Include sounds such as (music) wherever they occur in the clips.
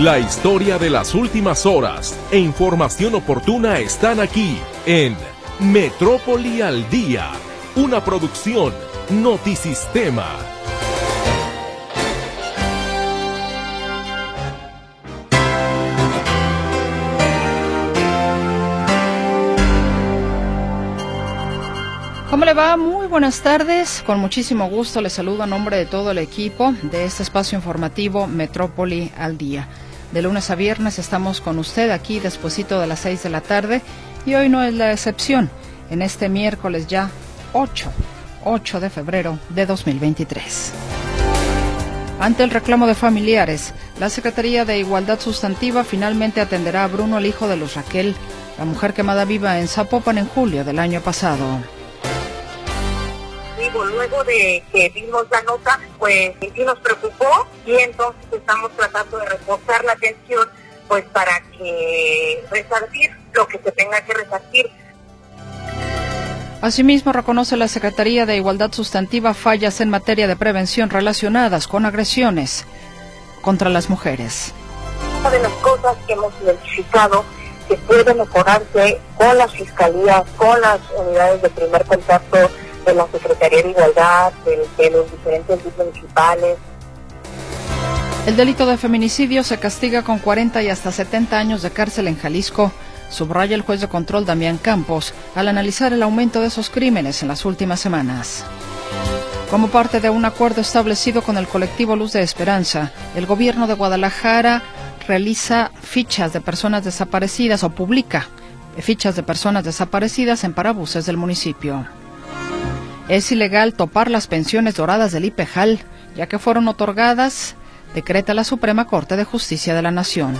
La historia de las últimas horas e información oportuna están aquí en Metrópoli al Día, una producción Notisistema. ¿Cómo le va? Muy buenas tardes. Con muchísimo gusto le saludo a nombre de todo el equipo de este espacio informativo Metrópoli al Día. De lunes a viernes estamos con usted aquí despuesito de las 6 de la tarde y hoy no es la excepción. En este miércoles ya 8, 8 de febrero de 2023. Ante el reclamo de familiares, la Secretaría de Igualdad Sustantiva finalmente atenderá a Bruno, el hijo de Luz Raquel, la mujer quemada viva en Zapopan en julio del año pasado luego de que vimos la nota, pues sí nos preocupó y entonces estamos tratando de reforzar la atención pues para que resarcir lo que se tenga que resarcir. Asimismo, reconoce la Secretaría de Igualdad Sustantiva fallas en materia de prevención relacionadas con agresiones contra las mujeres. Una de las cosas que hemos identificado que puede mejorarse con las fiscalías, con las unidades de primer contacto de la Secretaría de Igualdad, de, los diferentes municipales. El delito de feminicidio se castiga con 40 y hasta 70 años de cárcel en Jalisco, subraya el juez de control Damián Campos al analizar el aumento de esos crímenes en las últimas semanas. Como parte de un acuerdo establecido con el colectivo Luz de Esperanza, el gobierno de Guadalajara realiza fichas de personas desaparecidas o publica fichas de personas desaparecidas en parabuses del municipio. Es ilegal topar las pensiones doradas del IPEJAL, ya que fueron otorgadas, decreta la Suprema Corte de Justicia de la Nación.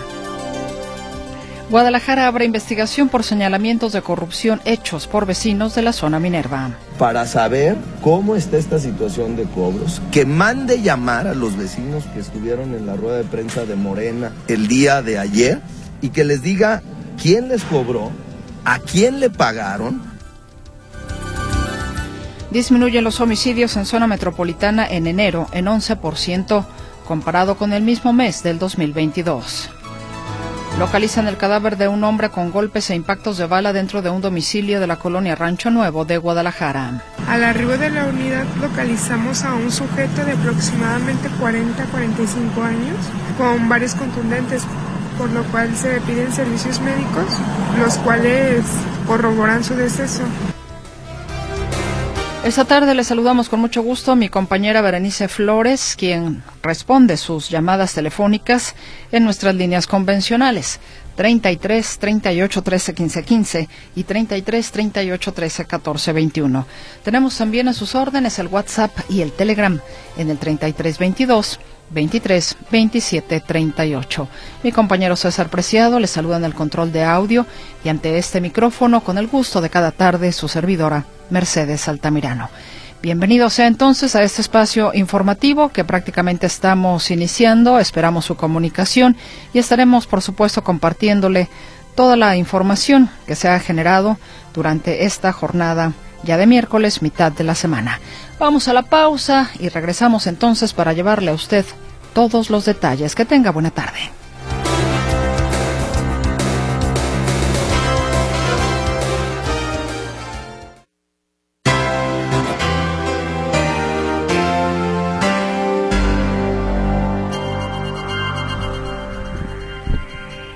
Guadalajara abre investigación por señalamientos de corrupción hechos por vecinos de la zona Minerva. Para saber cómo está esta situación de cobros, que mande llamar a los vecinos que estuvieron en la rueda de prensa de Morena el día de ayer y que les diga quién les cobró, a quién le pagaron Disminuyen los homicidios en zona metropolitana en enero en 11% comparado con el mismo mes del 2022. Localizan el cadáver de un hombre con golpes e impactos de bala dentro de un domicilio de la colonia Rancho Nuevo de Guadalajara. Al arribo de la unidad localizamos a un sujeto de aproximadamente 40-45 años con varios contundentes, por lo cual se le piden servicios médicos, los cuales corroboran su deceso. Esta tarde le saludamos con mucho gusto a mi compañera Berenice Flores, quien responde sus llamadas telefónicas en nuestras líneas convencionales. 33 38 13 15 15 y 33 38 13 14 21. Tenemos también a sus órdenes el WhatsApp y el Telegram en el 33 22 23 27 38. Mi compañero César Preciado le saluda en el control de audio y ante este micrófono con el gusto de cada tarde su servidora Mercedes Altamirano. Bienvenidos sea entonces a este espacio informativo que prácticamente estamos iniciando. Esperamos su comunicación y estaremos, por supuesto, compartiéndole toda la información que se ha generado durante esta jornada ya de miércoles, mitad de la semana. Vamos a la pausa y regresamos entonces para llevarle a usted todos los detalles. Que tenga buena tarde.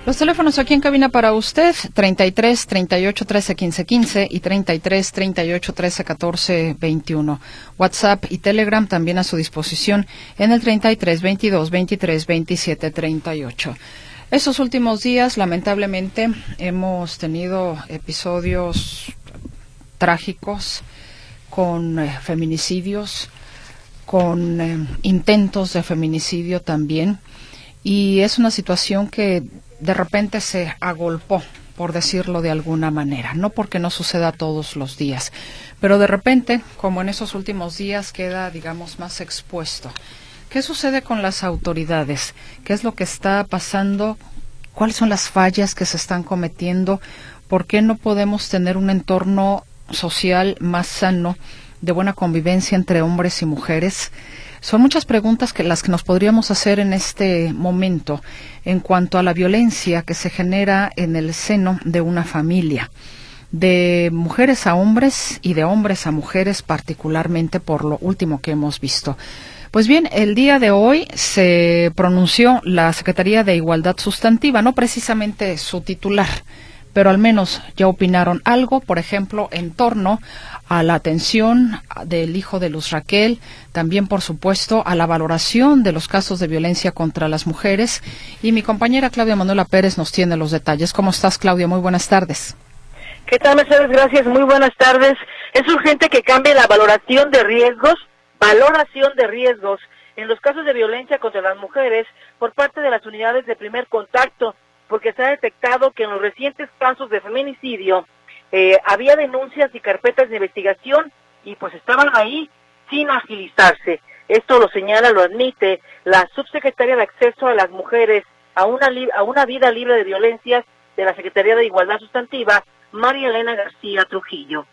Los teléfonos aquí en cabina para usted, 33 38 13 15 15 y 33 38 13 14 21. WhatsApp y Telegram también a su disposición en el 33 22 23 27 38. Estos últimos días, lamentablemente, hemos tenido episodios trágicos con eh, feminicidios, con eh, intentos de feminicidio también. Y es una situación que de repente se agolpó, por decirlo de alguna manera, no porque no suceda todos los días, pero de repente, como en esos últimos días, queda, digamos, más expuesto. ¿Qué sucede con las autoridades? ¿Qué es lo que está pasando? ¿Cuáles son las fallas que se están cometiendo? ¿Por qué no podemos tener un entorno social más sano, de buena convivencia entre hombres y mujeres? Son muchas preguntas que las que nos podríamos hacer en este momento en cuanto a la violencia que se genera en el seno de una familia de mujeres a hombres y de hombres a mujeres, particularmente por lo último que hemos visto. Pues bien, el día de hoy se pronunció la Secretaría de Igualdad Sustantiva, no precisamente su titular, pero al menos ya opinaron algo, por ejemplo, en torno a la atención del hijo de Luz Raquel, también, por supuesto, a la valoración de los casos de violencia contra las mujeres. Y mi compañera Claudia Manuela Pérez nos tiene los detalles. ¿Cómo estás, Claudia? Muy buenas tardes. ¿Qué tal, Mercedes? Gracias. Muy buenas tardes. Es urgente que cambie la valoración de riesgos, valoración de riesgos en los casos de violencia contra las mujeres por parte de las unidades de primer contacto, porque se ha detectado que en los recientes casos de feminicidio eh, había denuncias y carpetas de investigación y pues estaban ahí sin agilizarse. Esto lo señala, lo admite la subsecretaria de Acceso a las Mujeres a una, a una vida libre de violencias de la Secretaría de Igualdad Sustantiva, María Elena García Trujillo.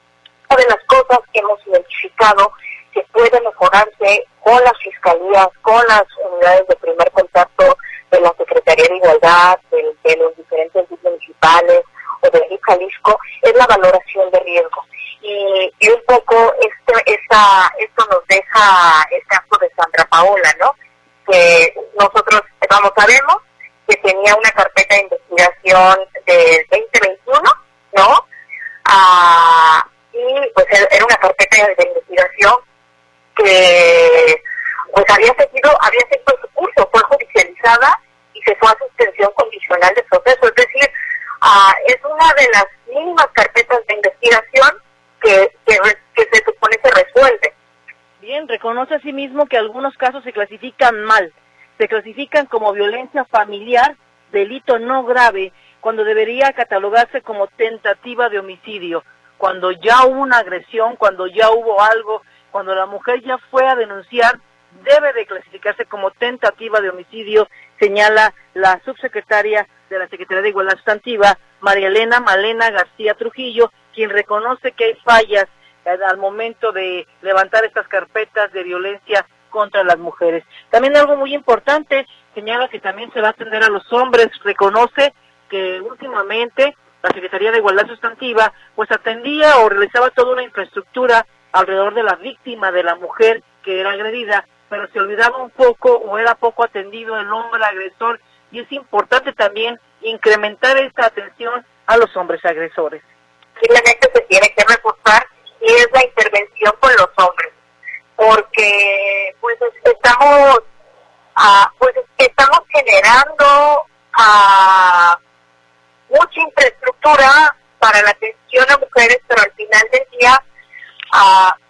Una de las cosas que hemos identificado que puede mejorarse con las fiscalías, con las unidades de primer contacto de la Secretaría de Igualdad, de, los diferentes municipales o de Jalisco, es la valoración de riesgo. Y, un poco esta, esto nos deja el caso de Sandra Paola, ¿no? Que nosotros, vamos, sabemos que tenía una carpeta de investigación del 2021 ¿no? Ah, y pues era una carpeta de investigación que pues había seguido, había seguido su curso, fue judicializada y se fue a suspensión condicional de proceso. Es decir, ah, es una de las mínimas carpetas de investigación que, que, se supone se resuelve. Bien, reconoce asimismo que algunos casos se clasifican mal, se clasifican como violencia familiar, delito no grave cuando debería catalogarse como tentativa de homicidio, cuando ya hubo una agresión, cuando ya hubo algo, cuando la mujer ya fue a denunciar, debe de clasificarse como tentativa de homicidio, señala la subsecretaria de la Secretaría de Igualdad Sustantiva, María Elena Malena García Trujillo, quien reconoce que hay fallas al momento de levantar estas carpetas de violencia contra las mujeres. También algo muy importante, señala que también se va a atender a los hombres, reconoce que últimamente la Secretaría de Igualdad Sustantiva pues atendía o realizaba toda una infraestructura alrededor de la víctima, de la mujer que era agredida, pero se olvidaba un poco o era poco atendido el hombre agresor y es importante también incrementar esta atención a los hombres agresores. Simplemente se tiene que reforzar y es la intervención con los hombres, porque pues estamos, ah, pues estamos generando a mucha infraestructura para la atención a mujeres, pero al final del día uh,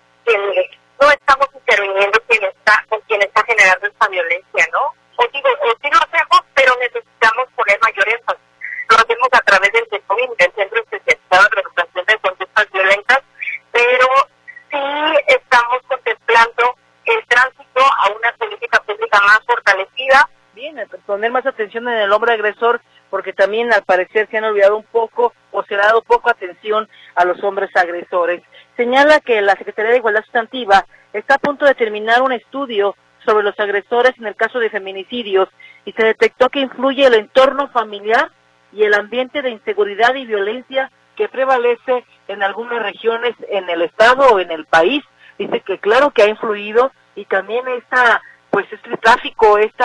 no estamos interviniendo quien está, con quien está generando esta violencia, ¿no? O digo, o sí lo hacemos, pero necesitamos poner mayor énfasis. Lo hacemos a través del CEPOVIN, del Centro Especializado de Recuperación de Conductas Violentas, pero sí estamos contemplando el tránsito a una política pública más fortalecida. Bien, poner más atención en el hombre agresor porque también al parecer se han olvidado un poco o se ha dado poco atención a los hombres agresores. Señala que la Secretaría de Igualdad Sustantiva está a punto de terminar un estudio sobre los agresores en el caso de feminicidios y se detectó que influye el entorno familiar y el ambiente de inseguridad y violencia que prevalece en algunas regiones en el estado o en el país. Dice que claro que ha influido y también esta pues este tráfico, este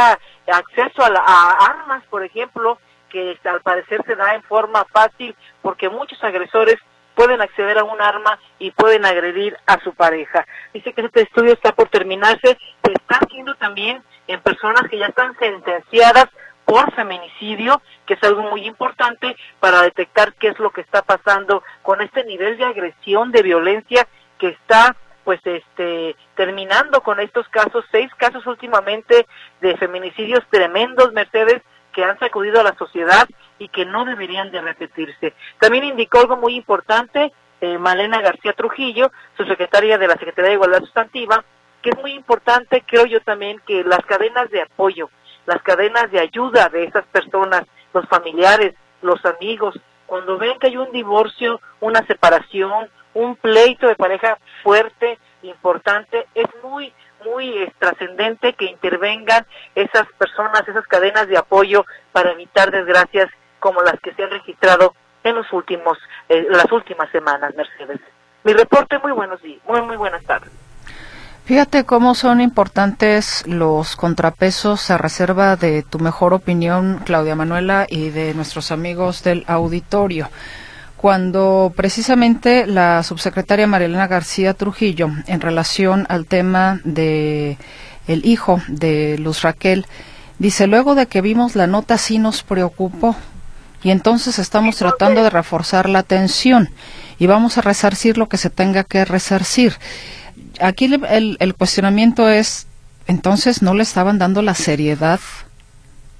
acceso a, a armas, por ejemplo, que al parecer se da en forma fácil porque muchos agresores pueden acceder a un arma y pueden agredir a su pareja. Dice que este estudio está por terminarse, se está haciendo también en personas que ya están sentenciadas por feminicidio, que es algo muy importante para detectar qué es lo que está pasando con este nivel de agresión, de violencia que está pues este terminando con estos casos, seis casos últimamente de feminicidios tremendos, Mercedes, que han sacudido a la sociedad y que no deberían de repetirse. También indicó algo muy importante eh, Malena García Trujillo, su secretaria de la Secretaría de Igualdad Sustantiva, que es muy importante, creo yo también, que las cadenas de apoyo, las cadenas de ayuda de esas personas, los familiares, los amigos, cuando ven que hay un divorcio, una separación, un pleito de pareja fuerte, importante, es muy muy trascendente que intervengan esas personas, esas cadenas de apoyo para evitar desgracias como las que se han registrado en los últimos, eh, las últimas semanas, Mercedes. Mi reporte, muy buenos días, muy, muy buenas tardes. Fíjate cómo son importantes los contrapesos a reserva de tu mejor opinión, Claudia Manuela, y de nuestros amigos del auditorio. Cuando precisamente la subsecretaria Marilena García Trujillo, en relación al tema de el hijo de Luz Raquel, dice luego de que vimos la nota sí nos preocupó y entonces estamos tratando de reforzar la atención y vamos a resarcir lo que se tenga que resarcir. Aquí el, el cuestionamiento es, entonces no le estaban dando la seriedad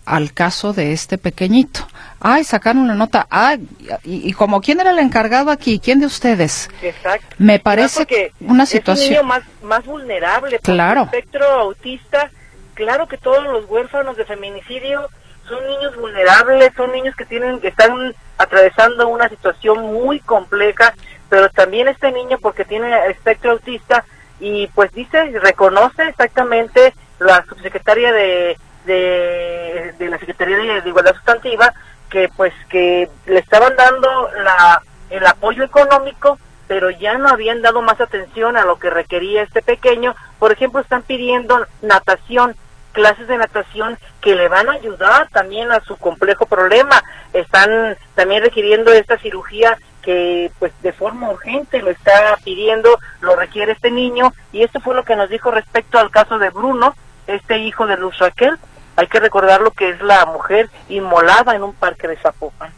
al caso de este pequeñito. Ay, sacaron una nota. Ay, y, como quién era el encargado aquí, quién de ustedes. Exacto. Me parece que una situación es un niño más más vulnerable. Claro. El espectro autista. Claro que todos los huérfanos de feminicidio son niños vulnerables, son niños que tienen que están atravesando una situación muy compleja, pero también este niño porque tiene espectro autista y pues dice, reconoce exactamente la subsecretaria de, de, la Secretaría de, Igualdad Sustantiva que pues que le estaban dando la, el apoyo económico pero ya no habían dado más atención a lo que requería este pequeño. Por ejemplo, están pidiendo natación, clases de natación que le van a ayudar también a su complejo problema. Están también requiriendo esta cirugía que pues de forma urgente lo está pidiendo, lo requiere este niño y esto fue lo que nos dijo respecto al caso de Bruno, este hijo de Luz Raquel. Hay que recordar lo que es la mujer inmolada en un parque de Zapopan.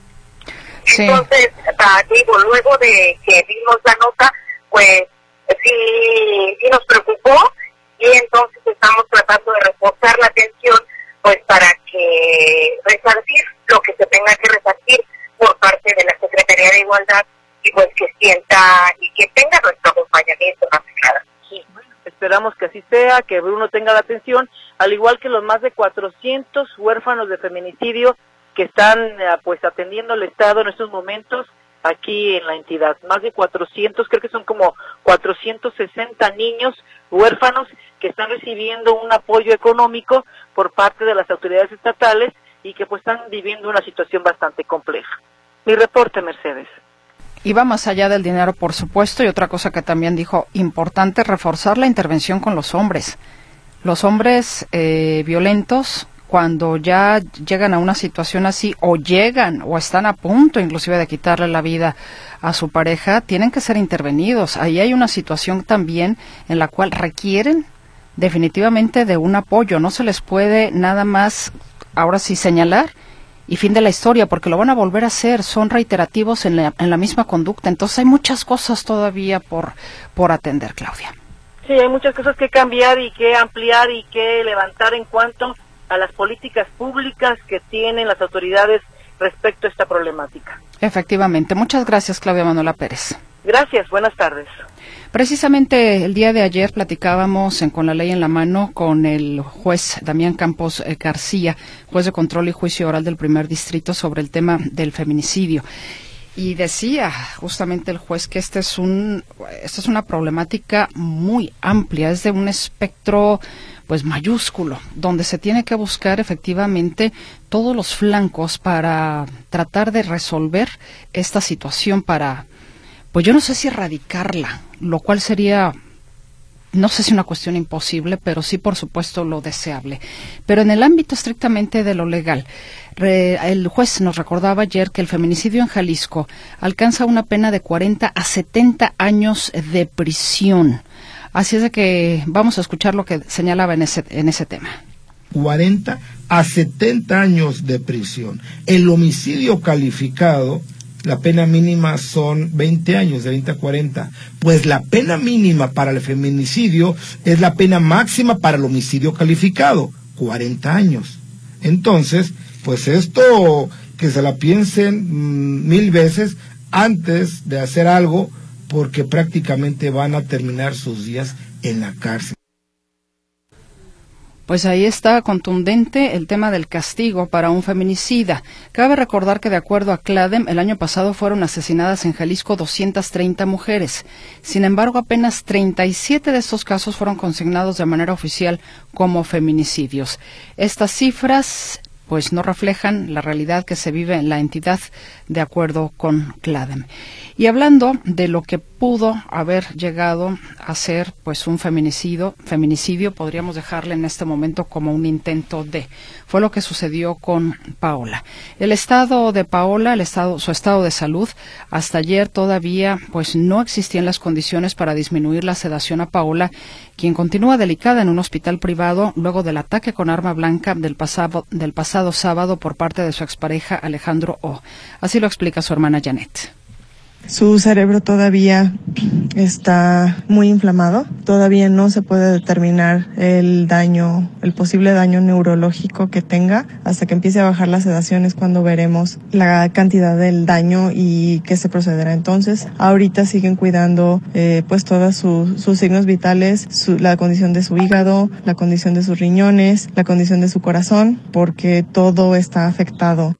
Entonces, digo, luego de que vimos la nota, pues sí, sí nos preocupó y entonces estamos tratando de reforzar la atención pues para que resarcir lo que se tenga que resarcir por parte de la Secretaría de Igualdad y pues que sienta y que tenga nuestro acompañamiento más claro. esperamos que así sea, que Bruno tenga la atención, al igual que los más de 400 huérfanos de feminicidio que están eh, pues atendiendo el Estado en estos momentos aquí en la entidad. Más de 400, creo que son como 460 niños huérfanos que están recibiendo un apoyo económico por parte de las autoridades estatales y que pues están viviendo una situación bastante compleja. Mi reporte, Mercedes. Y va más allá del dinero, por supuesto, y otra cosa que también dijo, importante reforzar la intervención con los hombres. Los hombres eh, violentos, cuando ya llegan a una situación así, o llegan, o están a punto inclusive de quitarle la vida a su pareja, tienen que ser intervenidos. Ahí hay una situación también en la cual requieren definitivamente de un apoyo. No se les puede nada más ahora sí señalar y fin de la historia, porque lo van a volver a hacer, son reiterativos en la, en la misma conducta. Entonces hay muchas cosas todavía por, por atender, Claudia. Sí, hay muchas cosas que cambiar y que ampliar y que levantar en cuanto a las políticas públicas que tienen las autoridades respecto a esta problemática. Efectivamente. Muchas gracias, Claudia Manuela Pérez. Gracias, buenas tardes. Precisamente el día de ayer platicábamos en Con la Ley en la Mano con el juez Damián Campos eh, García, juez de control y juicio oral del primer distrito sobre el tema del feminicidio. Y decía justamente el juez que este es un, esta es una problemática muy amplia, es de un espectro pues mayúsculo, donde se tiene que buscar efectivamente todos los flancos para tratar de resolver esta situación para pues yo no sé si erradicarla, lo cual sería, no sé si una cuestión imposible, pero sí, por supuesto, lo deseable. Pero en el ámbito estrictamente de lo legal, el juez nos recordaba ayer que el feminicidio en Jalisco alcanza una pena de 40 a 70 años de prisión. Así es de que vamos a escuchar lo que señalaba en ese, en ese tema. 40 a 70 años de prisión. El homicidio calificado la pena mínima son 20 años, de 20 a 40. Pues la pena mínima para el feminicidio es la pena máxima para el homicidio calificado, 40 años. Entonces, pues esto que se la piensen mm, mil veces antes de hacer algo, porque prácticamente van a terminar sus días en la cárcel. Pues ahí está contundente el tema del castigo para un feminicida. Cabe recordar que de acuerdo a CLADEM, el año pasado fueron asesinadas en Jalisco 230 mujeres. Sin embargo, apenas 37 de estos casos fueron consignados de manera oficial como feminicidios. Estas cifras pues no reflejan la realidad que se vive en la entidad de acuerdo con CLADEM. Y hablando de lo que pudo haber llegado a ser pues un feminicidio, feminicidio podríamos dejarle en este momento como un intento de. Fue lo que sucedió con Paola. El estado de Paola, el estado, su estado de salud, hasta ayer todavía pues no existían las condiciones para disminuir la sedación a Paola, quien continúa delicada en un hospital privado luego del ataque con arma blanca del pasado, del pasado sábado por parte de su expareja Alejandro O. Así lo explica su hermana Janet. Su cerebro todavía está muy inflamado, todavía no se puede determinar el daño, el posible daño neurológico que tenga. Hasta que empiece a bajar la sedación es cuando veremos la cantidad del daño y qué se procederá. Entonces, ahorita siguen cuidando eh, pues todos sus signos vitales, la condición de su hígado, la condición de sus riñones, la condición de su corazón, porque todo está afectado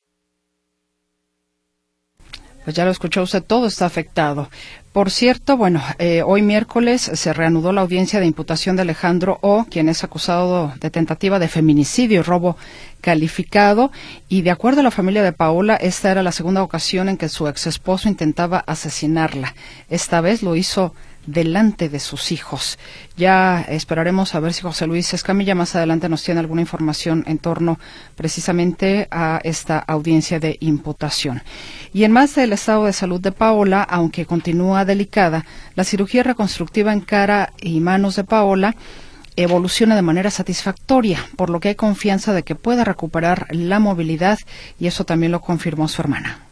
pues ya lo escuchó usted, todo está afectado. Por cierto, bueno, eh, hoy miércoles se reanudó la audiencia de imputación de Alejandro O, quien es acusado de tentativa de feminicidio y robo calificado. Y de acuerdo a la familia de Paola, esta era la segunda ocasión en que su ex esposo intentaba asesinarla. Esta vez lo hizo delante de sus hijos. Ya esperaremos a ver si José Luis Escamilla más adelante nos tiene alguna información en torno precisamente a esta audiencia de imputación. Y en más del estado de salud de Paola, aunque continúa delicada, la cirugía reconstructiva en cara y manos de Paola evoluciona de manera satisfactoria, por lo que hay confianza de que pueda recuperar la movilidad y eso también lo confirmó su hermana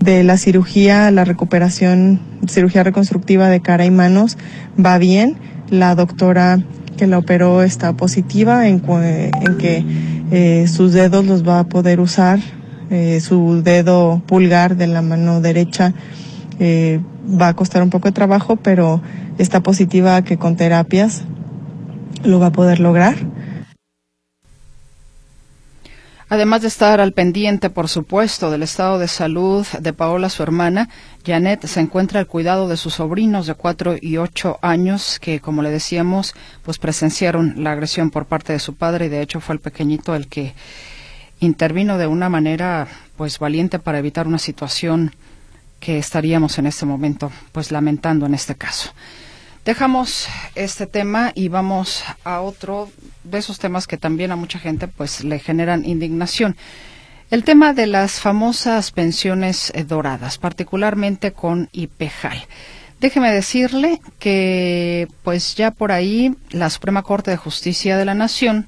de la cirugía, la recuperación, cirugía reconstructiva de cara y manos va bien. La doctora que la operó está positiva en, que eh, sus dedos los va a poder usar. Eh, su dedo pulgar de la mano derecha eh, va a costar un poco de trabajo, pero está positiva que con terapias lo va a poder lograr. Además de estar al pendiente, por supuesto, del estado de salud de Paola, su hermana, Janet se encuentra al cuidado de sus sobrinos de cuatro y ocho años que, como le decíamos, pues presenciaron la agresión por parte de su padre y de hecho fue el pequeñito el que intervino de una manera pues valiente para evitar una situación que estaríamos en este momento pues lamentando en este caso. Dejamos este tema y vamos a otro de esos temas que también a mucha gente pues le generan indignación. El tema de las famosas pensiones eh, doradas, particularmente con IPEJAL. Déjeme decirle que pues ya por ahí la Suprema Corte de Justicia de la Nación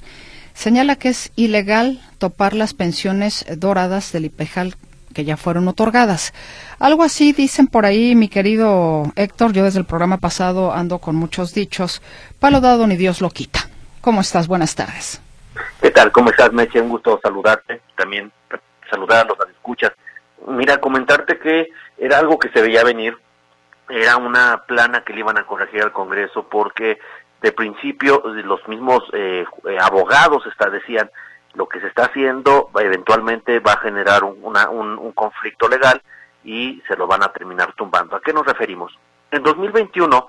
señala que es ilegal topar las pensiones doradas del IPEJAL que ya fueron otorgadas. Algo así dicen por ahí, mi querido Héctor, yo desde el programa pasado ando con muchos dichos, palo dado ni Dios lo quita. ¿Cómo estás? Buenas tardes. ¿Qué tal? ¿Cómo estás, Meche? Un gusto saludarte, también saludar a los escuchas. Mira, comentarte que era algo que se veía venir, era una plana que le iban a corregir al Congreso porque de principio los mismos eh, eh abogados decían lo que se está haciendo eventualmente va a generar un, un, conflicto legal y se lo van a terminar tumbando. ¿A qué nos referimos? En 2021,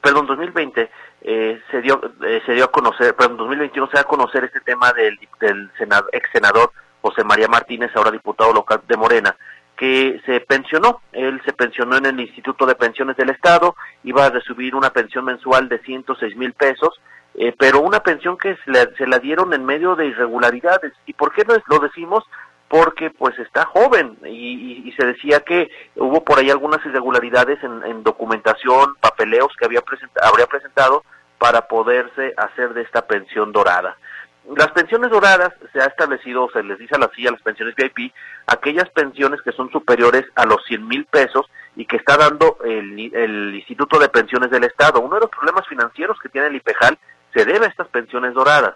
perdón, 2020 eh, se dio eh, se dio a conocer, perdón, en 2021 se da a conocer este tema del, del ex senador José María Martínez, ahora diputado local de Morena, que se pensionó. Él se pensionó en el Instituto de Pensiones del Estado, iba a recibir una pensión mensual de 106 mil pesos eh, pero una pensión que se la, dieron en medio de irregularidades. ¿Y por qué lo decimos? Porque pues está joven y, se decía que hubo por ahí algunas irregularidades en, documentación, papeleos que había habría presentado para poderse hacer de esta pensión dorada. Las pensiones doradas se ha establecido, se les dice a la silla, las pensiones VIP, aquellas pensiones que son superiores a los 100 mil pesos y que está dando el, el Instituto de Pensiones del Estado. Uno de los problemas financieros que tiene el IPEJAL se debe a estas pensiones doradas.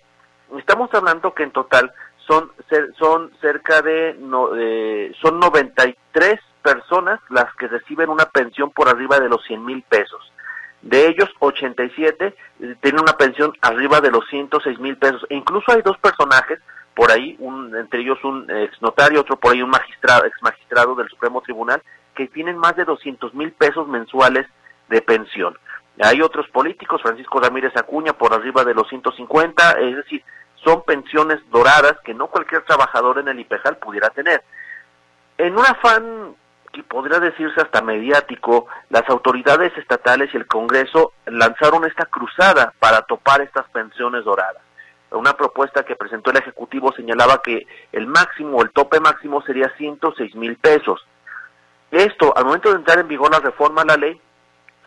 Estamos hablando que en total son, son cerca de, no, son 93 personas las que reciben una pensión por arriba de los 100 mil pesos. De ellos, 87 tienen una pensión arriba de los 106 mil pesos. E incluso hay dos personajes, por ahí, un, entre ellos un ex notario, otro por ahí un magistrado, ex magistrado del Supremo Tribunal, que tienen más de 200 mil pesos mensuales de pensión. Hay otros políticos, Francisco Ramírez Acuña por arriba de los 150, es decir, son pensiones doradas que no cualquier trabajador en el IPEJAL pudiera tener. En un afán que podría decirse hasta mediático, las autoridades estatales y el Congreso lanzaron esta cruzada para topar estas pensiones doradas. Una propuesta que presentó el Ejecutivo señalaba que el máximo, el tope máximo sería 106 mil pesos. Esto, al momento de entrar en vigor la reforma a la ley,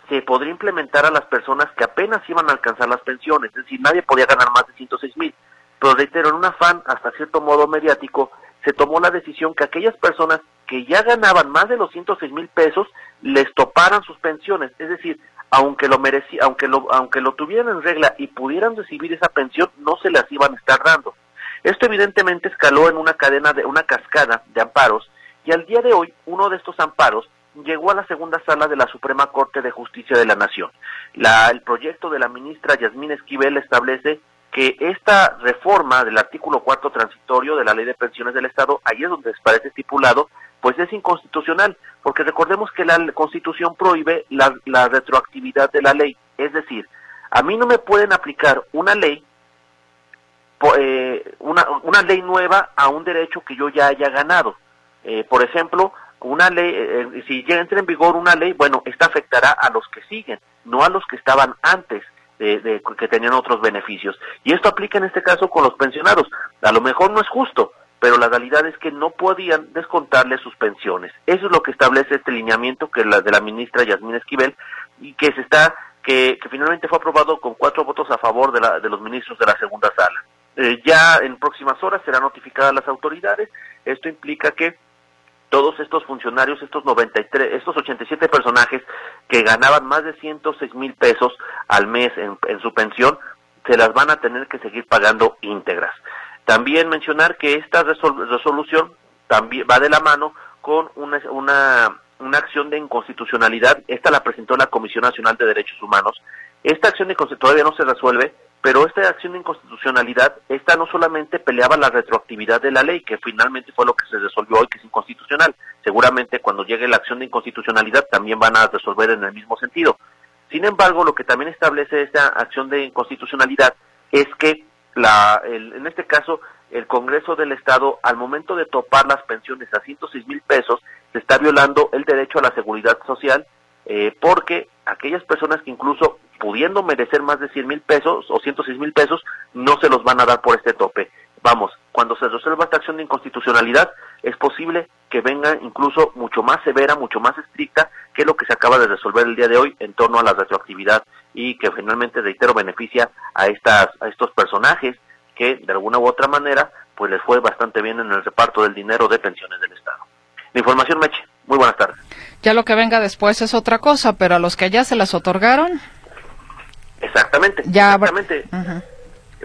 se podría implementar a las personas que apenas iban a alcanzar las pensiones, es decir, nadie podía ganar más de 106 mil. Pero reitero, en un afán hasta cierto modo mediático, se tomó la decisión que aquellas personas que ya ganaban más de los 106 mil pesos les toparan sus pensiones, es decir, aunque lo merecía, aunque lo, aunque lo tuvieran en regla y pudieran recibir esa pensión, no se las iban a estar dando. Esto evidentemente escaló en una cadena de una cascada de amparos y al día de hoy uno de estos amparos llegó a la segunda sala de la Suprema Corte de Justicia de la Nación. La, el proyecto de la ministra Yasmín Esquivel establece que esta reforma del artículo cuarto transitorio de la Ley de Pensiones del Estado, ahí es donde parece estipulado, pues es inconstitucional, porque recordemos que la Constitución prohíbe la, la retroactividad de la ley, es decir, a mí no me pueden aplicar una ley eh, una, una ley nueva a un derecho que yo ya haya ganado. Eh, por ejemplo, una ley, eh, si ya entra en vigor una ley, bueno, esta afectará a los que siguen, no a los que estaban antes. De, que tenían otros beneficios. Y esto aplica en este caso con los pensionados. A lo mejor no es justo, pero la realidad es que no podían descontarle sus pensiones. Eso es lo que establece este lineamiento que la de la ministra Yasmín Esquivel y que se está que, que finalmente fue aprobado con cuatro votos a favor de, la, de los ministros de la segunda sala. Eh, ya en próximas horas serán notificadas las autoridades. Esto implica que todos estos funcionarios, estos 93, estos 87 personajes que ganaban más de 106 mil pesos al mes en, su pensión, se las van a tener que seguir pagando íntegras. También mencionar que esta resolución también va de la mano con una, una, una acción de inconstitucionalidad. Esta la presentó la Comisión Nacional de Derechos Humanos. Esta acción de todavía no se resuelve, pero esta acción de inconstitucionalidad, esta no solamente peleaba la retroactividad de la ley, que finalmente fue lo que se resolvió hoy, que es inconstitucional. Seguramente cuando llegue la acción de inconstitucionalidad también van a resolver en el mismo sentido. Sin embargo, lo que también establece esta acción de inconstitucionalidad es que la, en este caso el Congreso del Estado, al momento de topar las pensiones a 106 mil pesos, se está violando el derecho a la seguridad social, eh, porque aquellas personas que incluso pudiendo merecer más de 100 mil pesos o 106 mil pesos, no se los van a dar por este tope. Vamos, cuando se resuelva esta acción de inconstitucionalidad, es posible que venga incluso mucho más severa, mucho más estricta que lo que se acaba de resolver el día de hoy en torno a la retroactividad y que finalmente, reitero, beneficia a, estas, a estos personajes que de alguna u otra manera pues les fue bastante bien en el reparto del dinero de pensiones del Estado. La información, Meche. Muy buenas tardes. Ya lo que venga después es otra cosa, pero a los que ya se las otorgaron, Exactamente, exactamente.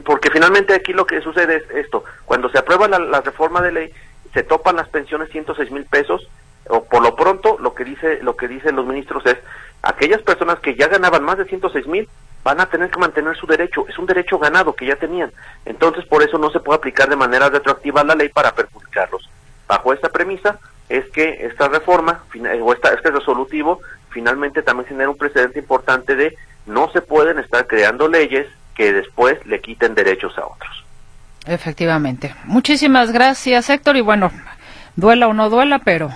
Porque finalmente aquí lo que sucede es esto, cuando se aprueba la, reforma de ley, se topan las pensiones 106 mil pesos, o por lo pronto lo que dice lo que dicen los ministros es, aquellas personas que ya ganaban más de 106 mil van a tener que mantener su derecho, es un derecho ganado que ya tenían, entonces por eso no se puede aplicar de manera retroactiva la ley para perjudicarlos. Bajo esta premisa es que esta reforma o esta, este resolutivo finalmente también genera un precedente importante de no se pueden estar creando leyes que después le quiten derechos a otros. Efectivamente. Muchísimas gracias, Héctor. Y bueno, duela o no duela, pero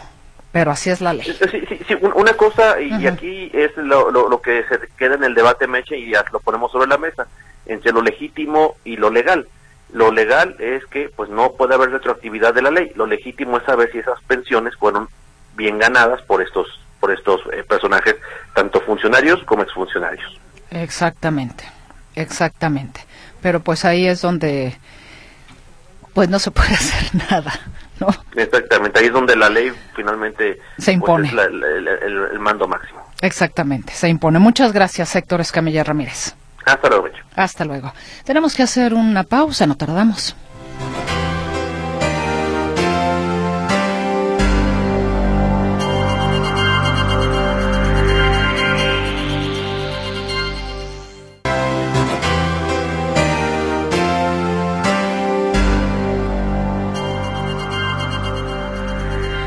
pero así es la ley. Sí, sí, sí una cosa, y, aquí es lo, lo, que se queda en el debate, Meche, y ya lo ponemos sobre la mesa, entre lo legítimo y lo legal. Lo legal es que pues no puede haber retroactividad de la ley. Lo legítimo es saber si esas pensiones fueron bien ganadas por estos por estos eh, personajes, tanto funcionarios como exfuncionarios. Exactamente, exactamente. Pero pues ahí es donde pues no se puede (laughs) hacer nada, ¿no? Exactamente, ahí es donde la ley finalmente se pues, impone. es el, mando máximo. Exactamente, se impone. Muchas gracias, Héctor Escamilla Ramírez. Hasta luego. Hasta luego. Tenemos que hacer una pausa, no tardamos.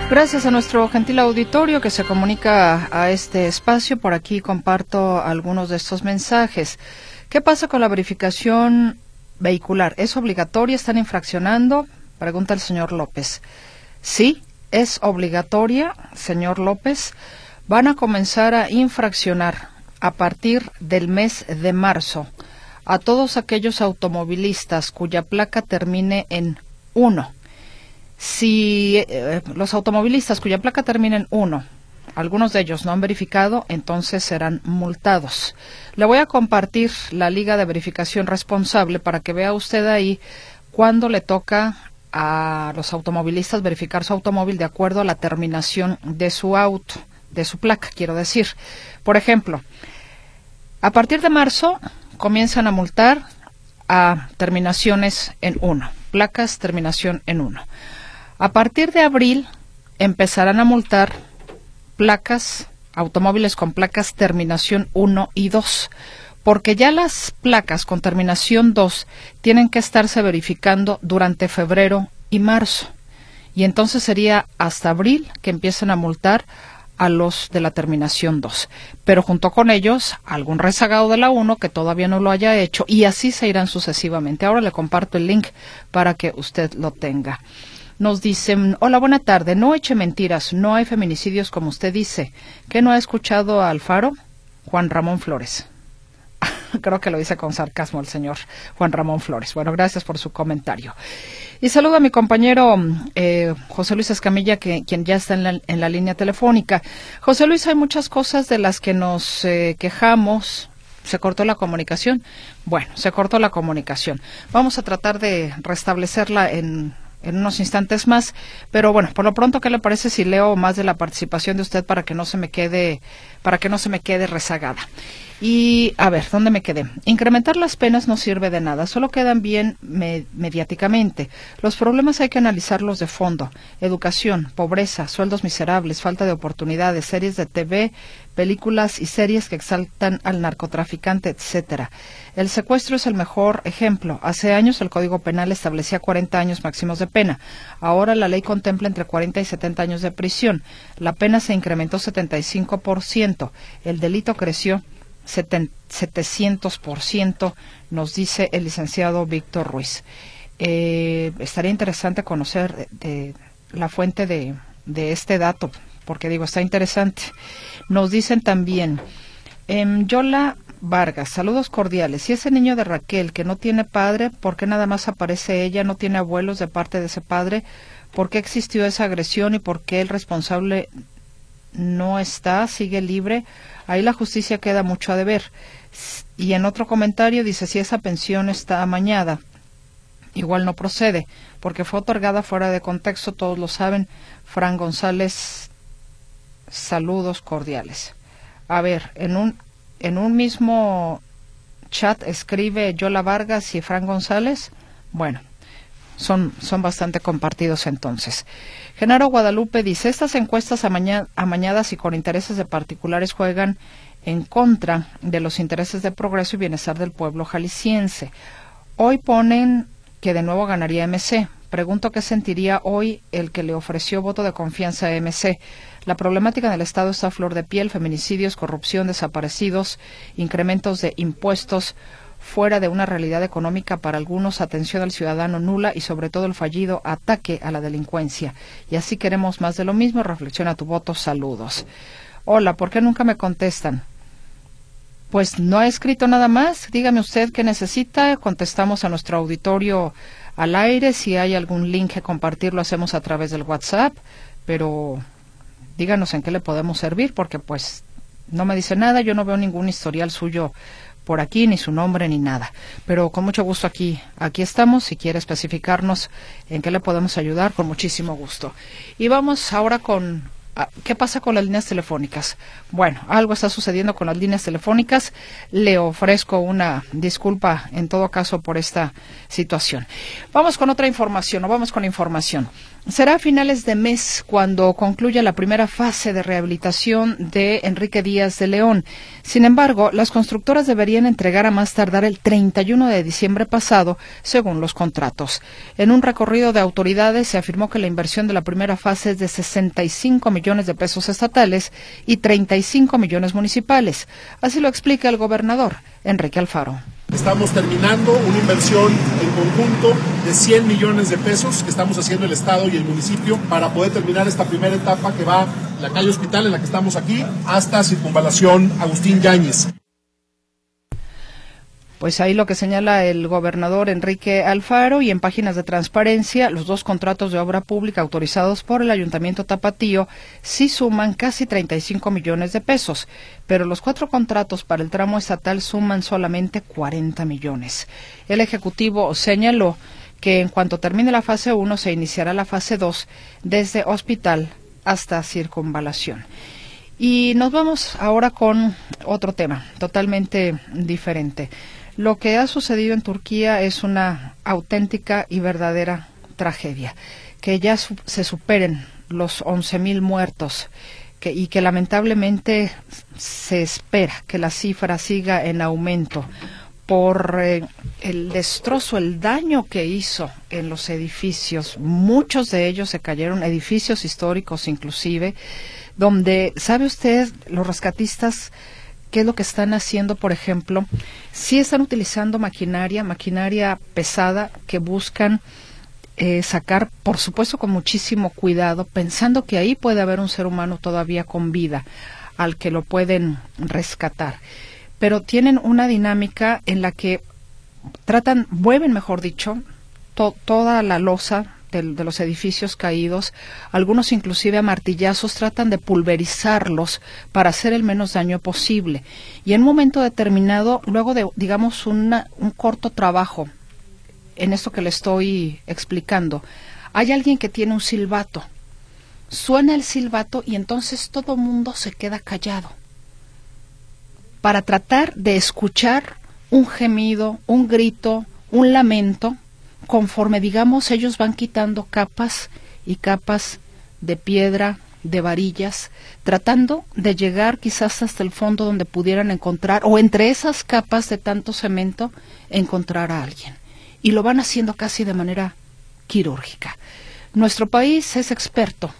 Gracias a nuestro gentil auditorio que se comunica a este espacio. Por aquí comparto algunos de estos mensajes. ¿Qué pasa con la verificación vehicular? ¿Es obligatoria? ¿Están infraccionando? Pregunta el señor López. Sí, es obligatoria, señor López. Van a comenzar a infraccionar a partir del mes de marzo a todos aquellos automovilistas cuya placa termine en 1 si eh, los automovilistas cuya placa termina en 1, algunos de ellos no han verificado, entonces serán multados. Le voy a compartir la liga de verificación responsable para que vea usted ahí cuándo le toca a los automovilistas verificar su automóvil de acuerdo a la terminación de su auto, de su placa, quiero decir. Por ejemplo, a partir de marzo comienzan a multar a terminaciones en 1, placas terminación en 1. A partir de abril empezarán a multar placas, automóviles con placas terminación 1 y 2, porque ya las placas con terminación 2 tienen que estarse verificando durante febrero y marzo. Y entonces sería hasta abril que empiezan a multar a los de la terminación 2. Pero junto con ellos, algún rezagado de la 1 que todavía no lo haya hecho y así se irán sucesivamente. Ahora le comparto el link para que usted lo tenga. Nos dicen, hola, buena tarde, no eche mentiras, no hay feminicidios como usted dice. ¿Qué no ha escuchado a Alfaro? Juan Ramón Flores. (laughs) Creo que lo dice con sarcasmo el señor Juan Ramón Flores. Bueno, gracias por su comentario. Y saludo a mi compañero eh, José Luis Escamilla, que, quien ya está en la, línea telefónica. José Luis, hay muchas cosas de las que nos eh, quejamos. ¿Se cortó la comunicación? Bueno, se cortó la comunicación. Vamos a tratar de restablecerla en en unos instantes más. Pero bueno, por lo pronto, ¿qué le parece si leo más de la participación de usted para que no se me quede, para que no se me quede rezagada? Y a ver, ¿dónde me quedé? Incrementar las penas no sirve de nada, solo quedan bien mediáticamente. Los problemas hay que analizarlos de fondo. Educación, pobreza, sueldos miserables, falta de oportunidades, series de TV, películas y series que exaltan al narcotraficante, etcétera. El secuestro es el mejor ejemplo. Hace años el Código Penal establecía 40 años máximos de pena. Ahora la ley contempla entre 40 y 70 años de prisión. La pena se incrementó 75%. El delito creció 700%, nos dice el licenciado Víctor Ruiz. Eh, estaría interesante conocer de, la fuente de, este dato, porque digo, está interesante. Nos dicen también, eh, Yola Vargas, saludos cordiales. Si ese niño de Raquel que no tiene padre, ¿por qué nada más aparece ella? ¿No tiene abuelos de parte de ese padre? ¿Por qué existió esa agresión y por qué el responsable no está, sigue libre? Ahí la justicia queda mucho a deber. Y en otro comentario dice, si esa pensión está amañada, igual no procede, porque fue otorgada fuera de contexto, todos lo saben. Fran González, saludos cordiales. A ver, en un, en un mismo chat escribe Yola Vargas y Fran González. Bueno, son, son bastante compartidos entonces. Genaro Guadalupe dice, estas encuestas amañadas y con intereses de particulares juegan en contra de los intereses de progreso y bienestar del pueblo jalisciense. Hoy ponen que de nuevo ganaría MC. Pregunto qué sentiría hoy el que le ofreció voto de confianza a MC. La problemática del Estado está a flor de piel, feminicidios, corrupción, desaparecidos, incrementos de impuestos, fuera de una realidad económica para algunos, atención al ciudadano nula y sobre todo el fallido ataque a la delincuencia. Y así queremos más de lo mismo. Reflexiona tu voto. Saludos. Hola, ¿por qué nunca me contestan? Pues no he escrito nada más. Dígame usted qué necesita. Contestamos a nuestro auditorio al aire. Si hay algún link que compartir, lo hacemos a través del WhatsApp. Pero díganos en qué le podemos servir, porque pues no me dice nada. Yo no veo ningún historial suyo por aquí, ni su nombre, ni nada. Pero con mucho gusto aquí, aquí estamos. Si quiere especificarnos en qué le podemos ayudar, con muchísimo gusto. Y vamos ahora con ah, ¿Qué pasa con las líneas telefónicas? Bueno, algo está sucediendo con las líneas telefónicas. Le ofrezco una disculpa en todo caso por esta situación. Vamos con otra información, o vamos con información. Será a finales de mes cuando concluya la primera fase de rehabilitación de Enrique Díaz de León. Sin embargo, las constructoras deberían entregar a más tardar el 31 de diciembre pasado, según los contratos. En un recorrido de autoridades se afirmó que la inversión de la primera fase es de 65 millones de pesos estatales y 35 millones municipales. Así lo explica el gobernador, Enrique Alfaro. Estamos terminando una inversión en conjunto de 100 millones de pesos que estamos haciendo el Estado y el municipio para poder terminar esta primera etapa que va la calle Hospital en la que estamos aquí hasta Circunvalación Agustín Yáñez. Pues ahí lo que señala el gobernador Enrique Alfaro y en páginas de transparencia, los dos contratos de obra pública autorizados por el Ayuntamiento Tapatío sí suman casi 35 millones de pesos, pero los cuatro contratos para el tramo estatal suman solamente 40 millones. El Ejecutivo señaló que en cuanto termine la fase 1 se iniciará la fase 2 desde hospital hasta circunvalación. Y nos vamos ahora con otro tema totalmente diferente. Lo que ha sucedido en Turquía es una auténtica y verdadera tragedia. Que ya se superen los 11.000 muertos que, y que lamentablemente se espera que la cifra siga en aumento por eh, el destrozo, el daño que hizo en los edificios. Muchos de ellos se cayeron, edificios históricos inclusive, donde, ¿sabe usted, los rescatistas qué es lo que están haciendo, por ejemplo, si están utilizando maquinaria, maquinaria pesada que buscan eh, sacar, por supuesto, con muchísimo cuidado, pensando que ahí puede haber un ser humano todavía con vida al que lo pueden rescatar. Pero tienen una dinámica en la que tratan, mueven, mejor dicho, toda la losa de, los edificios caídos, algunos inclusive a martillazos tratan de pulverizarlos para hacer el menos daño posible. Y en un momento determinado, luego de, digamos, un corto trabajo en esto que le estoy explicando, hay alguien que tiene un silbato. Suena el silbato y entonces todo mundo se queda callado para tratar de escuchar un gemido, un grito, un lamento conforme digamos ellos van quitando capas y capas de piedra, de varillas, tratando de llegar quizás hasta el fondo donde pudieran encontrar, o entre esas capas de tanto cemento, encontrar a alguien. Y lo van haciendo casi de manera quirúrgica. Nuestro país es experto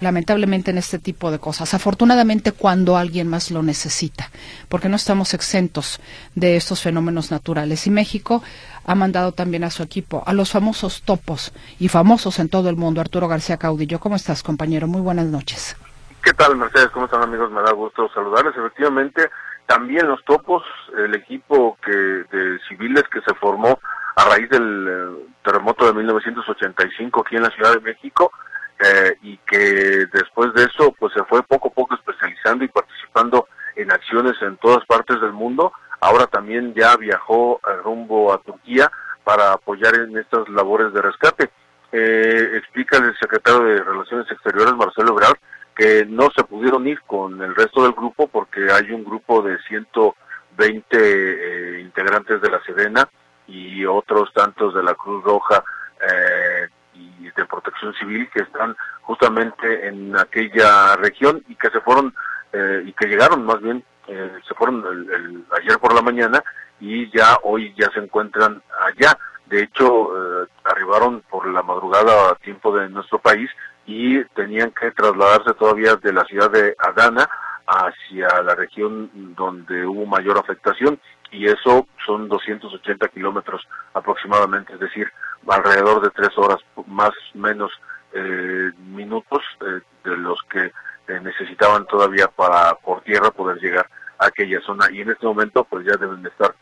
lamentablemente en este tipo de cosas. Afortunadamente cuando alguien más lo necesita, porque no estamos exentos de estos fenómenos naturales. Y México ha mandado también a su equipo a los famosos topos y famosos en todo el mundo. Arturo García Caudillo, ¿cómo estás, compañero? Muy buenas noches. ¿Qué tal, Mercedes? ¿Cómo están, amigos? Me da gusto saludarles. Efectivamente, también los topos, el equipo que de civiles que se formó a raíz del eh, terremoto de 1985 aquí en la Ciudad de México, eh, y que después de eso pues se fue poco a poco especializando y participando en acciones en todas partes del mundo. Ahora también ya viajó eh, rumbo a Turquía para apoyar en estas labores de rescate. Eh, explica el secretario de Relaciones Exteriores, Marcelo Ebrard, que no se pudieron ir con el resto del grupo porque hay un grupo de 120 integrantes de la Sedena y otros tantos de la Cruz Roja eh, y de protección civil que están justamente en aquella región y que se fueron eh, y que llegaron más bien eh, se fueron el, ayer por la mañana y ya hoy ya se encuentran allá. De hecho eh, arribaron por la madrugada a tiempo de nuestro país y tenían que trasladarse todavía de la ciudad de Adana hacia la región donde hubo mayor afectación y eso son 280 kilómetros aproximadamente, es decir, alrededor de tres horas más menos eh, minutos eh, de los que eh, necesitaban todavía para por tierra poder llegar a aquella zona y en este momento pues ya deben de estar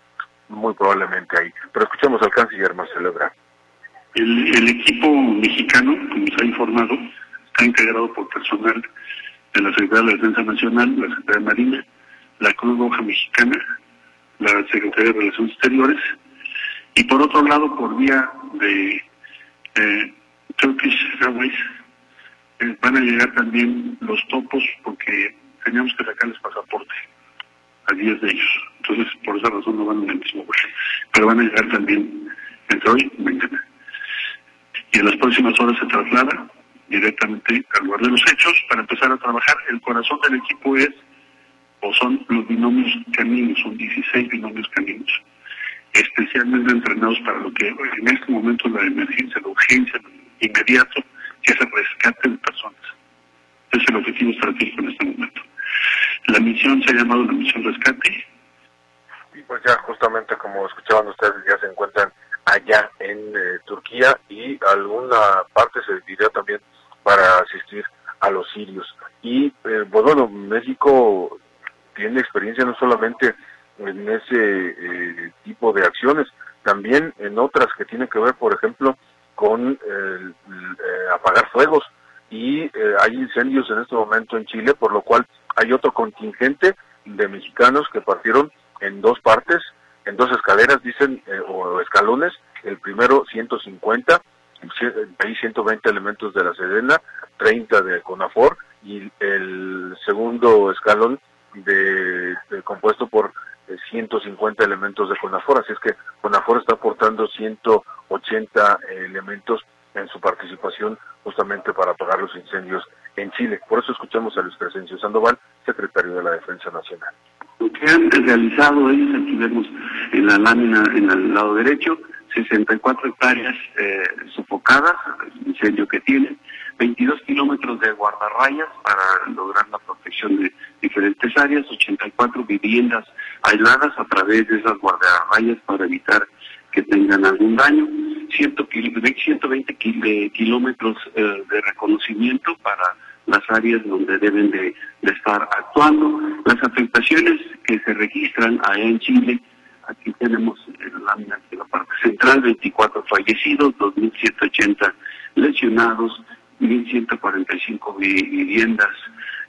muy probablemente ahí. Pero escuchemos al canciller Marcelo Ebrard. El, el equipo mexicano, como se ha informado, está integrado por personal de la Secretaría de la Defensa Nacional, la Secretaría de Marina, la Cruz Roja Mexicana, la Secretaría de Relaciones Exteriores, y por otro lado, por vía de eh, Turkish Airways, eh, van a llegar también los topos porque teníamos que sacarles pasaporte a 10 de ellos. Entonces, por esa razón no van en el mismo vuelo. Pero van a llegar también entre hoy y mañana. y en las próximas horas se traslada directamente al lugar de los hechos para empezar a trabajar. El corazón del equipo es o son los binomios caninos, son 16 binomios caninos, especialmente entrenados para lo que en este momento la emergencia, la urgencia inmediato, que es el rescate de personas. Ese es el objetivo estratégico en este momento. La misión se ha llamado la misión rescate. Y pues ya justamente como escuchaban ustedes, ya se encuentran allá en eh, Turquía y alguna parte se diría también para asistir a los sirios. Y eh, pues bueno, México tiene experiencia no solamente en ese eh, tipo de acciones, también en otras que tienen que ver, por ejemplo, con apagar fuegos. Y hay incendios en este momento en Chile, por lo cual hay otro contingente de mexicanos que partieron en dos partes, en dos escaleras, dicen, o escalones, el primero 150, hay 120 elementos de la Sedena, 30 de CONAFOR y el segundo escalón de, compuesto por 150 eh, elementos de CONAFOR, así es que CONAFOR está aportando 180 elementos en su participación justamente para apagar los incendios en Chile. Por eso escuchamos a Luis Crescencio Sandoval, secretario de la Defensa Nacional. Lo que han realizado ellos, aquí vemos en la lámina en el lado derecho, 64 hectáreas eh, sofocadas, incendio que tienen, 22 kilómetros de guardarrayas para lograr la protección de diferentes áreas, 84 viviendas aisladas a través de esas guardarrayas para evitar que tengan algún daño, 120 kilómetros eh, de reconocimiento para las áreas donde deben de, estar actuando. Las afectaciones que se registran allá en Chile Aquí tenemos en la de la parte central 24 fallecidos, 2.180 lesionados, 1.145 viviendas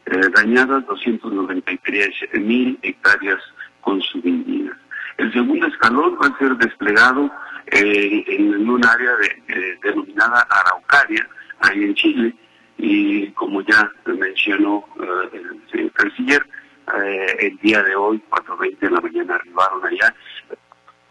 eh, dañadas, 293.000 hectáreas consumidas. El segundo escalón va a ser desplegado eh, en un área de, denominada Araucaria, ahí en Chile, y como ya mencionó eh, el canciller, eh, el día de hoy, 4.20 de la mañana, arribaron allá.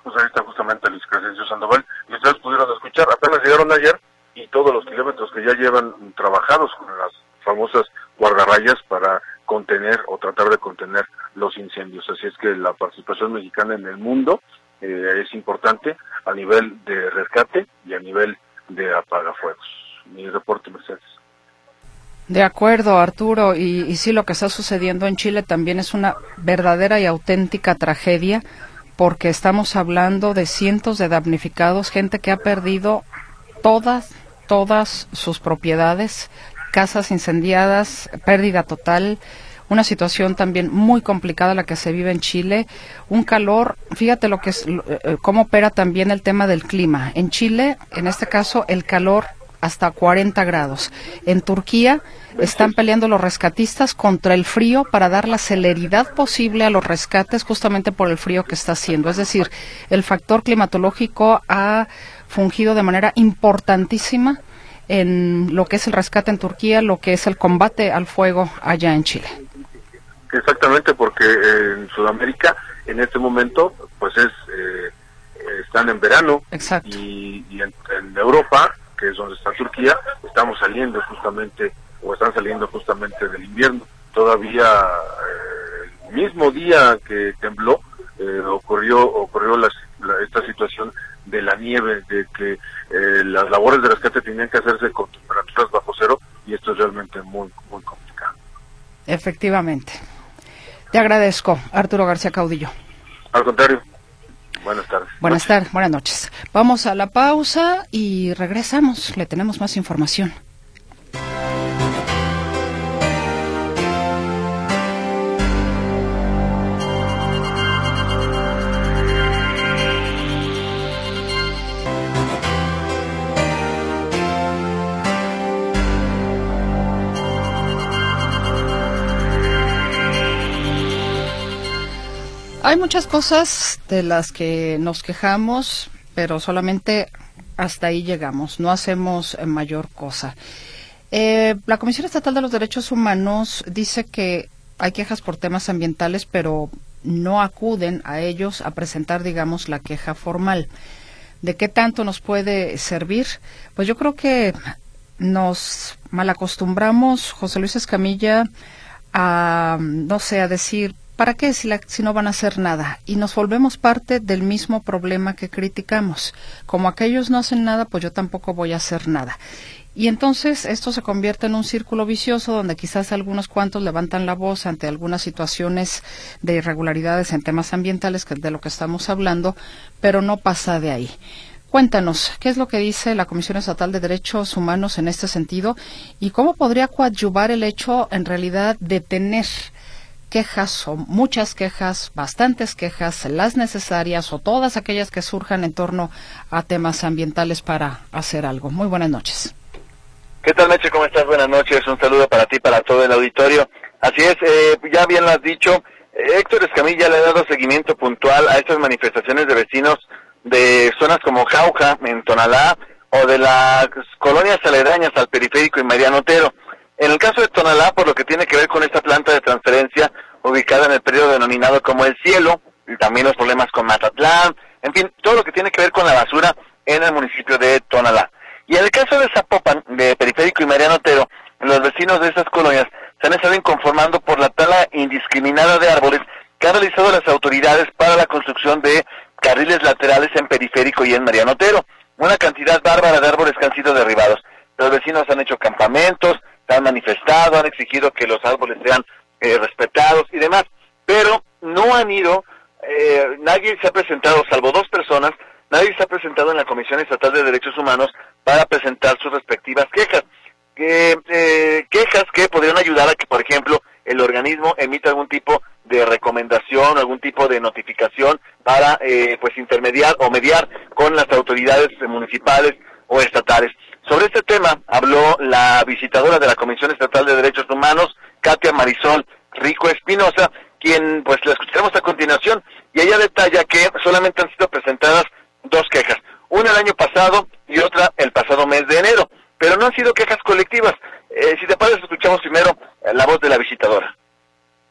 Pues ahí está justamente Luis Crescencio Sandoval. Y ustedes pudieron escuchar, apenas llegaron ayer y todos los kilómetros que ya llevan trabajados con las famosas guardarrayas para contener o tratar de contener los incendios. Así es que la participación mexicana en el mundo eh, es importante a nivel de rescate y a nivel de apagafuegos. Mi reporte, Mercedes. De acuerdo, Arturo, y, y, sí, lo que está sucediendo en Chile también es una verdadera y auténtica tragedia, porque estamos hablando de cientos de damnificados, gente que ha perdido todas, todas sus propiedades, casas incendiadas, pérdida total, una situación también muy complicada la que se vive en Chile, un calor, fíjate lo que es, eh, cómo opera también el tema del clima. En Chile, en este caso, el calor hasta 40 grados. En Turquía están peleando los rescatistas contra el frío para dar la celeridad posible a los rescates justamente por el frío que está haciendo. Es decir, el factor climatológico ha fungido de manera importantísima en lo que es el rescate en Turquía, lo que es el combate al fuego allá en Chile. Exactamente, porque en Sudamérica en este momento pues es eh, están en verano y, en Europa que es donde está Turquía, estamos saliendo justamente, o están saliendo justamente del invierno. Todavía eh, el mismo día que tembló, eh, ocurrió, ocurrió esta situación de la nieve, de que eh, las labores de rescate tenían que hacerse con temperaturas bajo cero y esto es realmente muy, muy complicado. Efectivamente. Te agradezco, Arturo García Caudillo. Al contrario. Buenas tardes. Buenas tardes, buenas noches. Vamos a la pausa y regresamos. Le tenemos más información. Hay muchas cosas de las que nos quejamos, pero solamente hasta ahí llegamos, no hacemos eh, mayor cosa. Eh, la Comisión Estatal de los Derechos Humanos dice que hay quejas por temas ambientales, pero no acuden a ellos a presentar, digamos, la queja formal. de qué tanto nos puede servir, pues yo creo que nos malacostumbramos, José Luis Escamilla, a, no sé, a decir, ¿para qué si, si no van a hacer nada? Y nos volvemos parte del mismo problema que criticamos. Como aquellos no hacen nada, pues yo tampoco voy a hacer nada. Y entonces esto se convierte en un círculo vicioso donde quizás algunos cuantos levantan la voz ante algunas situaciones de irregularidades en temas ambientales, que de lo que estamos hablando, pero no pasa de ahí. Cuéntanos, ¿qué es lo que dice la Comisión Estatal de Derechos Humanos en este sentido y cómo podría coadyuvar el hecho en realidad de tener quejas o muchas quejas, bastantes quejas, las necesarias o todas aquellas que surjan en torno a temas ambientales para hacer algo? Muy buenas noches. ¿Qué tal, Meche? ¿Cómo estás? Buenas noches. Un saludo para ti, para todo el auditorio. Así es, eh, ya bien lo has dicho, eh, Héctor Escamilla le ha dado seguimiento puntual a estas manifestaciones de vecinos de zonas como Jauja, en Tonalá, o de las colonias aledañas al periférico y Mariano Otero. En el caso de Tonalá, por lo que tiene que ver con esta planta de transferencia ubicada en el periodo denominado como el cielo, y también los problemas con Matatlán, en fin, todo lo que tiene que ver con la basura en el municipio de Tonalá. Y en el caso de Zapopan, de Periférico y Mariano Otero, los vecinos de estas colonias se han estado inconformando por la tala indiscriminada de árboles que han realizado las autoridades para la construcción de carriles laterales en Periférico y en Mariano Otero. Una cantidad bárbara de árboles que han sido derribados. Los vecinos han hecho campamentos, han manifestado, han exigido que los árboles sean eh, respetados y demás, pero no han ido, eh, nadie se ha presentado, salvo dos personas, nadie se ha presentado en la Comisión Estatal de Derechos Humanos para presentar sus respectivas quejas. Eh, quejas que podrían ayudar a que, por ejemplo, el organismo emita algún tipo de recomendación, algún tipo de notificación para eh, pues intermediar o mediar con las autoridades municipales o estatales. Sobre este tema habló la visitadora de la Comisión Estatal de Derechos Humanos, Katia Marisol Rico Espinosa, quien pues la escucharemos a continuación y ella detalla que solamente han sido presentadas dos quejas, una el año pasado y otra el pasado mes de enero, pero no han sido quejas colectivas. Eh, si te parece, escuchamos primero la voz de la visitadora.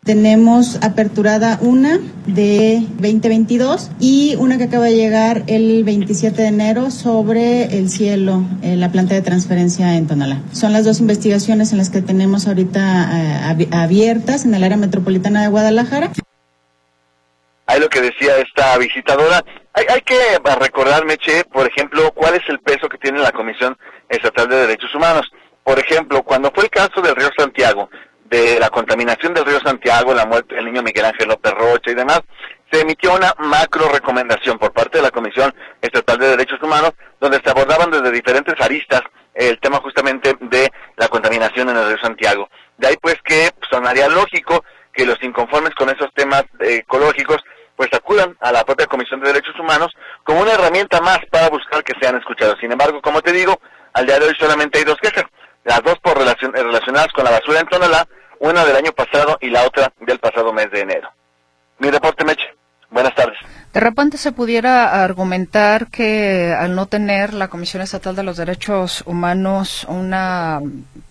Tenemos aperturada una de 2022 y una que acaba de llegar el 27 de enero sobre el cielo, en la planta de transferencia en Tonalá. Son las dos investigaciones en las que tenemos ahorita eh, abiertas en el área metropolitana de Guadalajara. Hay lo que decía esta visitadora. Hay, hay que recordar, Meche, por ejemplo, cuál es el peso que tiene la Comisión Estatal de Derechos Humanos. Por ejemplo, cuando fue el caso del río Santiago, de la contaminación del río Santiago, la muerte del niño Miguel Ángel López Rocha y demás, se emitió una macro recomendación por parte de la Comisión Estatal de Derechos Humanos, donde se abordaban desde diferentes aristas el tema justamente de la contaminación en el río Santiago. De ahí pues que sonaría lógico que los inconformes con esos temas ecológicos pues acudan a la propia Comisión de Derechos Humanos como una herramienta más para buscar que sean escuchados. Sin embargo, como te digo, al día de hoy solamente hay dos quejas, las dos por relacionadas con la basura en Tonalá, una del año pasado y la otra del pasado mes de enero. Mi reporte, Meche. Buenas tardes. De repente se pudiera argumentar que al no tener la Comisión Estatal de los Derechos Humanos una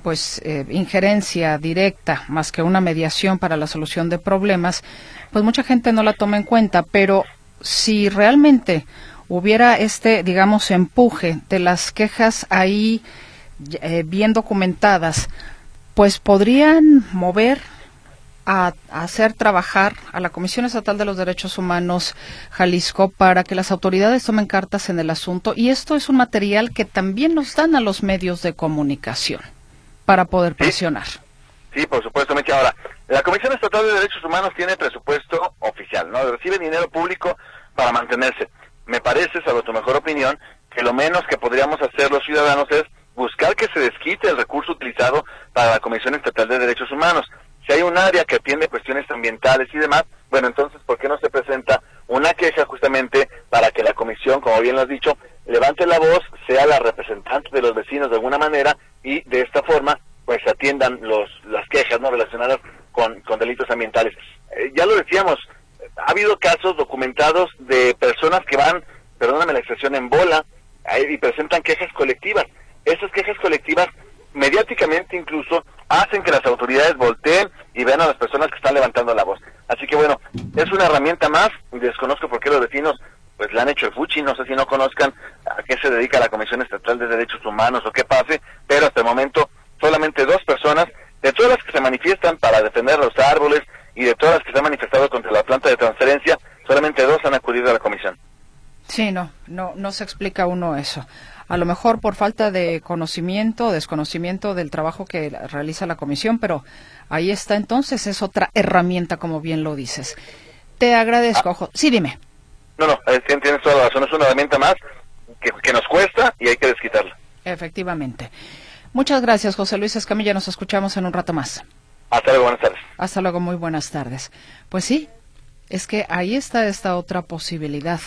pues eh, injerencia directa más que una mediación para la solución de problemas, pues mucha gente no la toma en cuenta, pero si realmente hubiera este, digamos, empuje de las quejas ahí eh, bien documentadas, pues podrían mover a, hacer trabajar a la Comisión Estatal de los Derechos Humanos Jalisco para que las autoridades tomen cartas en el asunto y esto es un material que también nos dan a los medios de comunicación para poder presionar. Sí, por supuesto, Mecha. Ahora, la Comisión Estatal de Derechos Humanos tiene presupuesto oficial, ¿no? Recibe dinero público para mantenerse. Me parece, salvo tu mejor opinión, que lo menos que podríamos hacer los ciudadanos es buscar que se desquite el recurso utilizado para la Comisión Estatal de Derechos Humanos. Si hay un área que atiende cuestiones ambientales y demás, bueno, entonces, ¿por qué no se presenta una queja justamente para que la comisión, como bien lo has dicho, levante la voz, sea la representante de los vecinos de alguna manera y de esta forma, pues atiendan los, las quejas no relacionadas con, con delitos ambientales? Eh, ya lo decíamos, ha habido casos documentados de personas que van, perdóname la expresión, en bola eh, y presentan quejas colectivas esas quejas colectivas mediáticamente incluso hacen que las autoridades volteen y vean a las personas que están levantando la voz. Así que bueno, es una herramienta más, desconozco por qué los vecinos pues le han hecho el fuchi, no conozcan a qué se dedica la Comisión Estatal de Derechos Humanos o qué pase, pero hasta el momento solamente dos personas, de todas las que se manifiestan para defender los árboles y de todas las que se han manifestado contra la planta de transferencia, solamente dos han acudido a la comisión. Sí, no, no, no se explica uno eso. A lo mejor por falta de conocimiento, desconocimiento del trabajo que realiza la comisión, pero ahí está entonces, es otra herramienta, como bien lo dices. Te agradezco. Ah. Sí, dime. No, no, tienes toda la razón, es una herramienta más que, que nos cuesta y hay que desquitarla. Efectivamente. Muchas gracias, José Luis Escamilla. Nos escuchamos en un rato más. Hasta luego, buenas tardes. Hasta luego, muy buenas tardes. Pues sí, es que ahí está esta otra posibilidad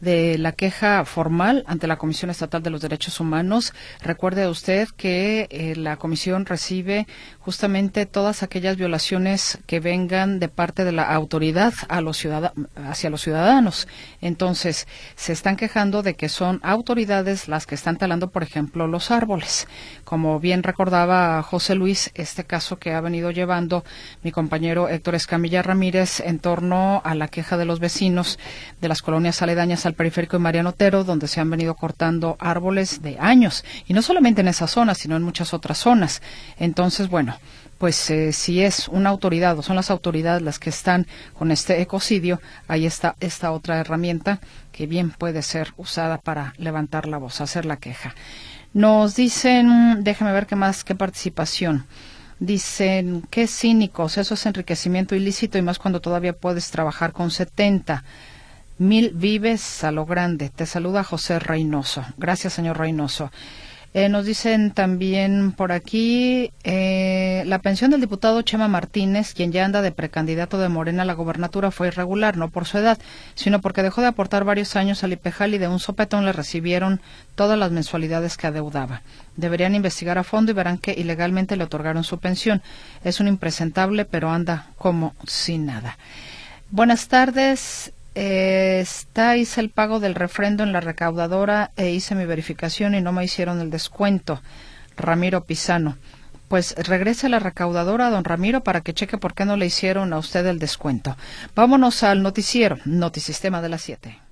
de la queja formal ante la Comisión Estatal de los Derechos Humanos. Recuerde usted que eh, la Comisión recibe justamente todas aquellas violaciones que vengan de parte de la autoridad a los hacia los ciudadanos. Entonces, se están quejando de que son autoridades las que están talando, por ejemplo, los árboles. Como bien recordaba José Luis, este caso que ha venido llevando mi compañero Héctor Escamilla Ramírez en torno a la queja de los vecinos de las colonias aledañas al periférico de Mariano Otero, donde se han venido cortando árboles de años, y no solamente en esa zona, sino en muchas otras zonas. Entonces, bueno, pues eh, si es una autoridad o son las autoridades las que están con este ecocidio, ahí está esta otra herramienta que bien puede ser usada para levantar la voz, hacer la queja. Nos dicen, déjame ver qué más, qué participación. Dicen, qué cínicos, eso es enriquecimiento ilícito y más cuando todavía puedes trabajar con 70. Mil vives a lo grande. Te saluda José Reynoso. Gracias, señor Reynoso. Eh, nos dicen también por aquí eh, la pensión del diputado Chema Martínez, quien ya anda de precandidato de Morena a la gobernatura, fue irregular, no por su edad, sino porque dejó de aportar varios años al IPEJAL y de un sopetón le recibieron todas las mensualidades que adeudaba. Deberían investigar a fondo y verán que ilegalmente le otorgaron su pensión. Es un impresentable, pero anda como sin nada. Buenas tardes. Eh, está, hice el pago del refrendo en la recaudadora e hice mi verificación y no me hicieron el descuento. Ramiro Pisano. Pues regrese a la recaudadora, don Ramiro, para que cheque por qué no le hicieron a usted el descuento. Vámonos al noticiero, Notisistema de las 7.